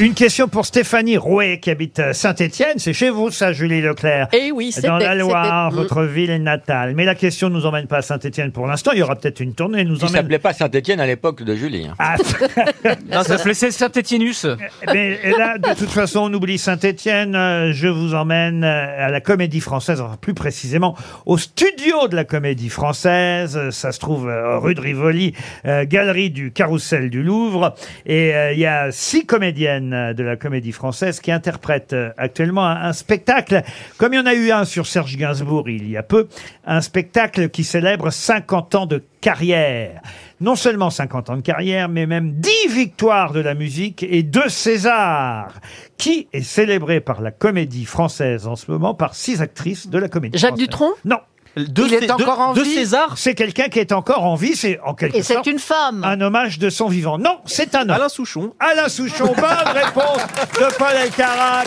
Une question pour Stéphanie Rouet qui habite Saint-Étienne. C'est chez vous, ça, Julie Leclerc. Eh oui, c'était- Dans la Loire, c'était- votre ville natale. Mais la question ne nous emmène pas à Saint-Étienne pour l'instant. Il y aura peut-être une tournée. elle Nous Il emmène. s'appelait pas Saint-Etienne à l'époque de Julie. hein. Ah, Non, ça s'appelait Saint-Étienus. mais là, de toute façon, on oublie Saint-Étienne. Euh, Je vous emmène euh, à la Comédie Française, enfin plus précisément au studio de la Comédie Française. Euh, Ça se trouve euh, rue de Rivoli, euh, galerie du Carrousel du Louvre. Et euh, il y a six comédiennes euh, de la Comédie Française qui interprètent euh, actuellement un, un spectacle, comme il y en a eu un sur Serge Gainsbourg il y a peu, un spectacle qui célèbre 50 ans de carrière. Non seulement 50 ans de carrière, mais même 10 victoires de la musique et 2 Césars, qui est célébré par la comédie française en ce moment par six actrices de la comédie Jacques française. Dutronc? Non, Deux, Il est Cé- encore deux- en deux vie Césars c'est quelqu'un qui est encore en vie, c'est en quelque Et c'est sorte une femme. un hommage de son vivant. Non, c'est un homme. Alain Souchon. Alain Souchon, bonne réponse de Paul Elkarat.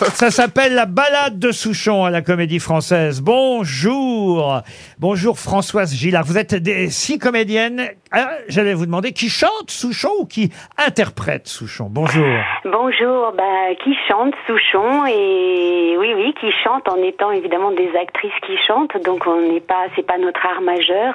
Ça s'appelle la balade de Souchon à la Comédie Française. Bonjour, bonjour Françoise Gillard. Vous êtes des six comédiennes. Ah, J'allais vous demander qui chante Souchon ou qui interprète Souchon. Bonjour. Bonjour, bah, qui chante Souchon et oui, oui, qui chante en étant évidemment des actrices qui chantent. Donc on n'est pas, c'est pas notre art majeur,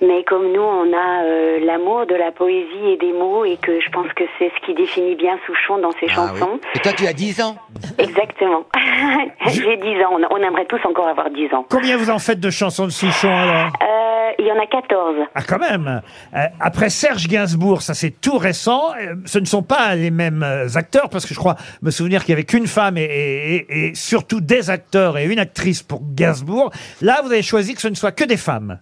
mais comme nous, on a euh, l'amour de la poésie et des mots et que je pense que c'est ce qui définit bien Souchon dans ses Ah oui. chansons. Et toi, tu as 10 ans Exactement. J'ai 10 ans. On, aimerait tous encore avoir 10 ans. Combien vous en faites de chansons de Souchon alors? Euh, il y en a 14. Ah quand même Euh, Après Serge Gainsbourg, ça c'est tout récent. Euh, Ce ne sont pas les mêmes acteurs parce que je crois me souvenir qu'il y avait qu'une femme et, et- et- et surtout des acteurs et une actrice pour Gainsbourg. Là, vous avez choisi que ce ne soit que des femmes.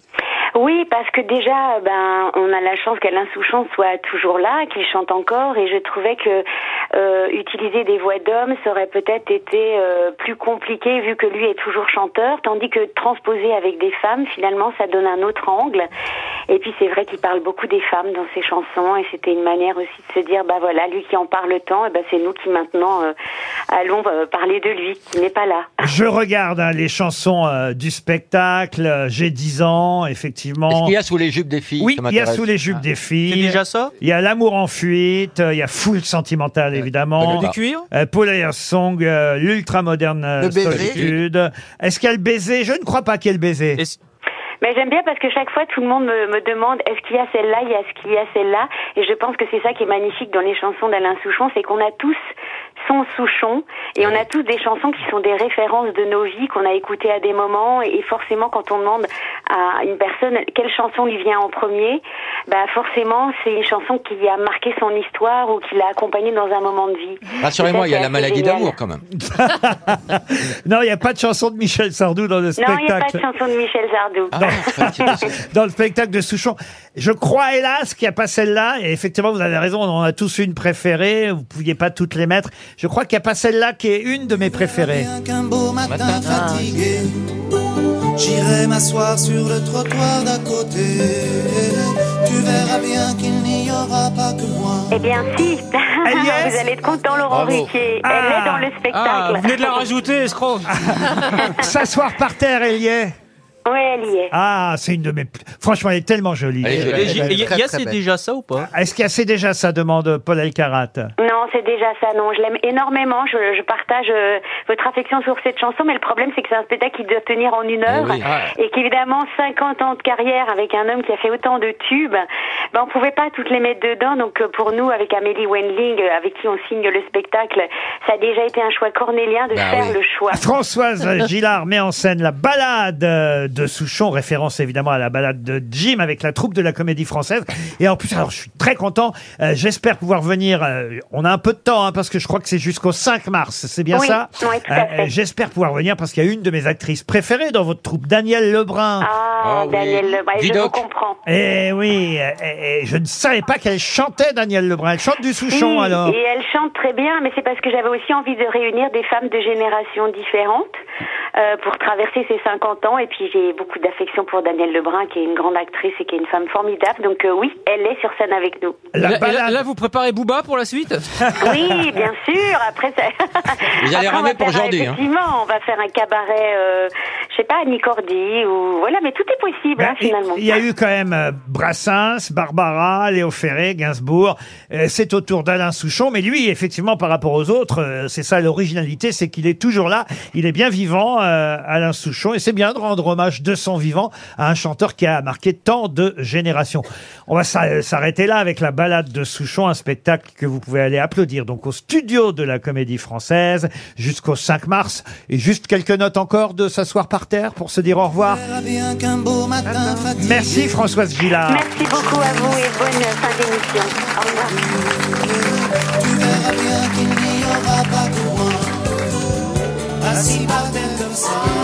Oui, parce que déjà, ben, on a la chance qu'Alain Souchon soit toujours là, qu'il chante encore, et je trouvais que euh, utiliser des voix d'hommes, ça aurait peut-être été euh, plus compliqué vu que lui est toujours chanteur, tandis que transposer avec des femmes, finalement, ça donne un autre angle. Et puis c'est vrai qu'il parle beaucoup des femmes dans ses chansons, et c'était une manière aussi de se dire, bah voilà, lui qui en parle tant, et ben c'est nous qui maintenant euh, allons euh, parler de lui, qui n'est pas là. Je regarde hein, les chansons euh, du spectacle. J'ai 10 ans, Est-ce effectivement. qu'il y a sous les jupes des filles? Oui, Ça il y a m'intéresse. sous les jupes des filles. C'est déjà ça? Il y a l'amour en fuite, euh, il y a Foule sentimentale évidemment. Ah. Du cuir Euh, Paul Song, euh, l'ultra moderne Le baiser. solitude. Est-ce qu'il y a le baiser? Je ne crois pas qu'il y ait le baiser. Est-ce- Mais j'aime bien parce que chaque fois, tout le monde me, me demande est-ce qu'il y a celle-là, il y a ce qu'il y a celle-là? Et je pense que c'est ça qui est magnifique dans les chansons d'Alain Souchon, c'est qu'on a tous Souchon et on a tous des chansons qui sont des références de nos vies qu'on a écoutées à des moments. Et forcément, quand on demande à une personne quelle chanson lui vient en premier, bah forcément, c'est une chanson qui a marqué son histoire ou qui l'a accompagné dans un moment de vie. Rassurez-moi, il y a la maladie d'amour quand même. Non, il n'y a pas de chanson de Michel Sardou dans le Non, il n'y a pas de spectacle. chanson de Michel Sardou. Ah, Dans le spectacle de Souchon. Je crois, hélas, qu'il n'y a pas celle-là. Et effectivement, vous avez raison, on en a tous une préférée. Vous ne pouviez pas toutes les mettre. Je crois qu'il n'y a pas celle-là qui est une de mes préférées. Bien qu'un beau matin fatigué, j'irai m'asseoir sur le trottoir d'à côté. Tu verras bien qu'il n'y aura pas que moi. Eh bien, si. Elle y est Vous allez être content, Laurent Bravo. Ruquier. Ah. Elle est dans le Ah, spectacle. vous venez de la rajouter, escroc. S'asseoir par terre, elle y est. Oui, elle y est. Ah, c'est une de mes. Franchement, elle est tellement jolie. Elle est jolie. Et y a, très, il y a très c'est déjà ça ou pas? Est-ce qu'il y a c'est déjà ça demande Paul Elkarat. Non, c'est déjà ça. Non, je l'aime énormément. Je, je partage euh, votre affection sur cette chanson, mais le problème, c'est que c'est un spectacle qui doit tenir en une heure. oui. Ah. Et qu'évidemment, 50 ans de carrière avec un homme qui a fait autant de tubes, ben, on pouvait pas toutes les mettre dedans. Donc, euh, pour nous, avec Amélie Wendling, euh, avec qui on signe le spectacle, ça a déjà été un choix cornélien de Bah faire oui. le choix. Françoise Gillard met en scène la balade euh, de Souchon, référence évidemment à la balade de Jim avec la troupe de la comédie française. Et en plus, alors je suis très content, euh, j'espère pouvoir venir, euh, on a un peu de temps hein, parce que je crois que c'est jusqu'au 5 mars, c'est bien Oui, ça oui, tout à fait. J'espère pouvoir venir parce qu'il y a une de mes actrices préférées dans votre troupe, Danielle Lebrun. Ah, Ah oui. Daniel Lebrun, je vous comprends. Eh oui, eh, eh, je ne savais pas qu'elle chantait Danielle Lebrun. Elle chante du Souchon Oui, alors. Et elle chante très bien, mais c'est parce que j'avais aussi envie de réunir des femmes de générations différentes euh, pour traverser ces 50 ans. Et puis j'ai beaucoup d'affection pour Danielle Lebrun, qui est une grande actrice et qui est une femme formidable. Donc euh, oui, elle est sur scène avec nous. La là, vous préparez Booba pour la suite Oui, bien sûr. Après, ça... Vous allez Après, on ramer pour Jordi, hein. Effectivement, on va faire un cabaret, euh, je sais pas, à Nicordi ou voilà, mais tout est possible Ben, hein, finalement. Il y a eu quand même euh, Brassens, Barbara, Léo Ferré, Gainsbourg. Euh, c'est au tour d'Alain Souchon, mais lui, effectivement, par rapport aux autres, c'est ça l'originalité, c'est qu'il est toujours là. Il est bien vivant, euh, Alain Souchon, et c'est bien de rendre hommage de son vivant à un chanteur qui a marqué tant de générations. On va s'arrêter là avec la balade de Souchon, un spectacle que vous pouvez aller applaudir donc au studio de la Comédie Française jusqu'au 5 mars. Et juste quelques notes encore de s'asseoir par terre pour se dire au revoir. Merci Françoise Gillard. Merci beaucoup à vous et bonne fin d'émission. Au revoir. See He bought them themselves.